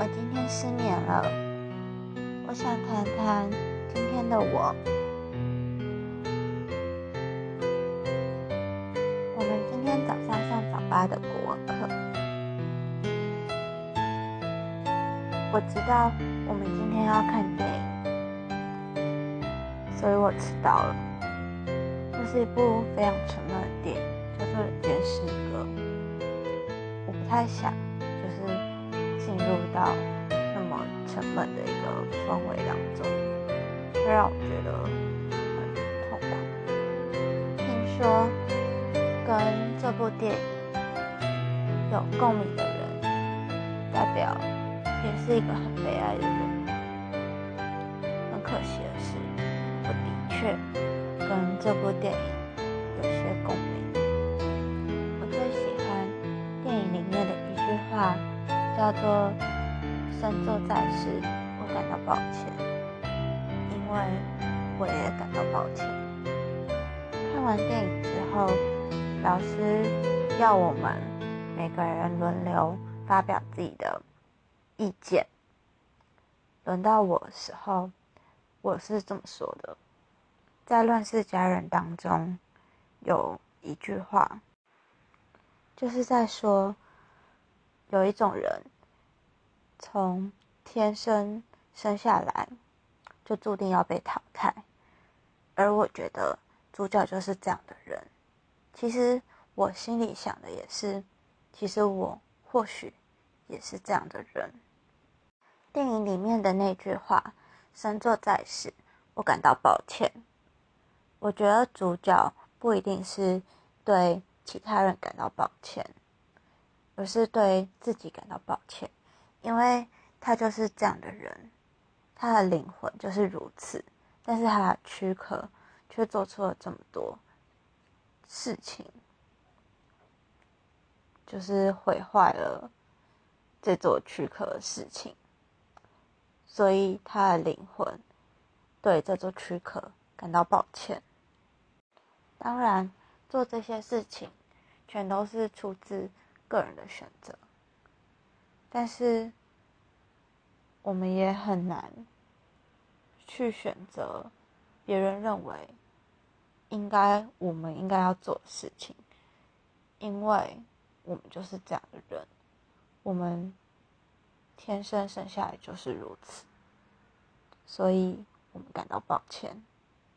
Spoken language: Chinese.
我今天失眠了，我想谈谈今天的我。我们今天早上上早八的国文课，我知道我们今天要看电影，所以我迟到了。这是一部非常沉闷的电影，叫做《人间失格》。我不太想。入到那么沉闷的一个氛围当中，会让我觉得很痛苦。听说跟这部电影有共鸣的人，代表也是一个很悲哀的人。很可惜的是，我的确跟这部电影有些共鸣。我最喜欢电影里面的一句话。叫做生坐在世，我感到抱歉，因为我也感到抱歉。看完电影之后，老师要我们每个人轮流发表自己的意见。轮到我的时候，我是这么说的：在《乱世佳人》当中，有一句话，就是在说。有一种人，从天生生下来就注定要被淘汰，而我觉得主角就是这样的人。其实我心里想的也是，其实我或许也是这样的人。电影里面的那句话“生作在世，我感到抱歉”，我觉得主角不一定是对其他人感到抱歉。而是对自己感到抱歉，因为他就是这样的人，他的灵魂就是如此，但是他的躯壳却做出了这么多事情，就是毁坏了这座躯壳的事情，所以他的灵魂对这座躯壳感到抱歉。当然，做这些事情全都是出自。个人的选择，但是我们也很难去选择别人认为应该我们应该要做的事情，因为我们就是这样的人，我们天生生下来就是如此，所以我们感到抱歉。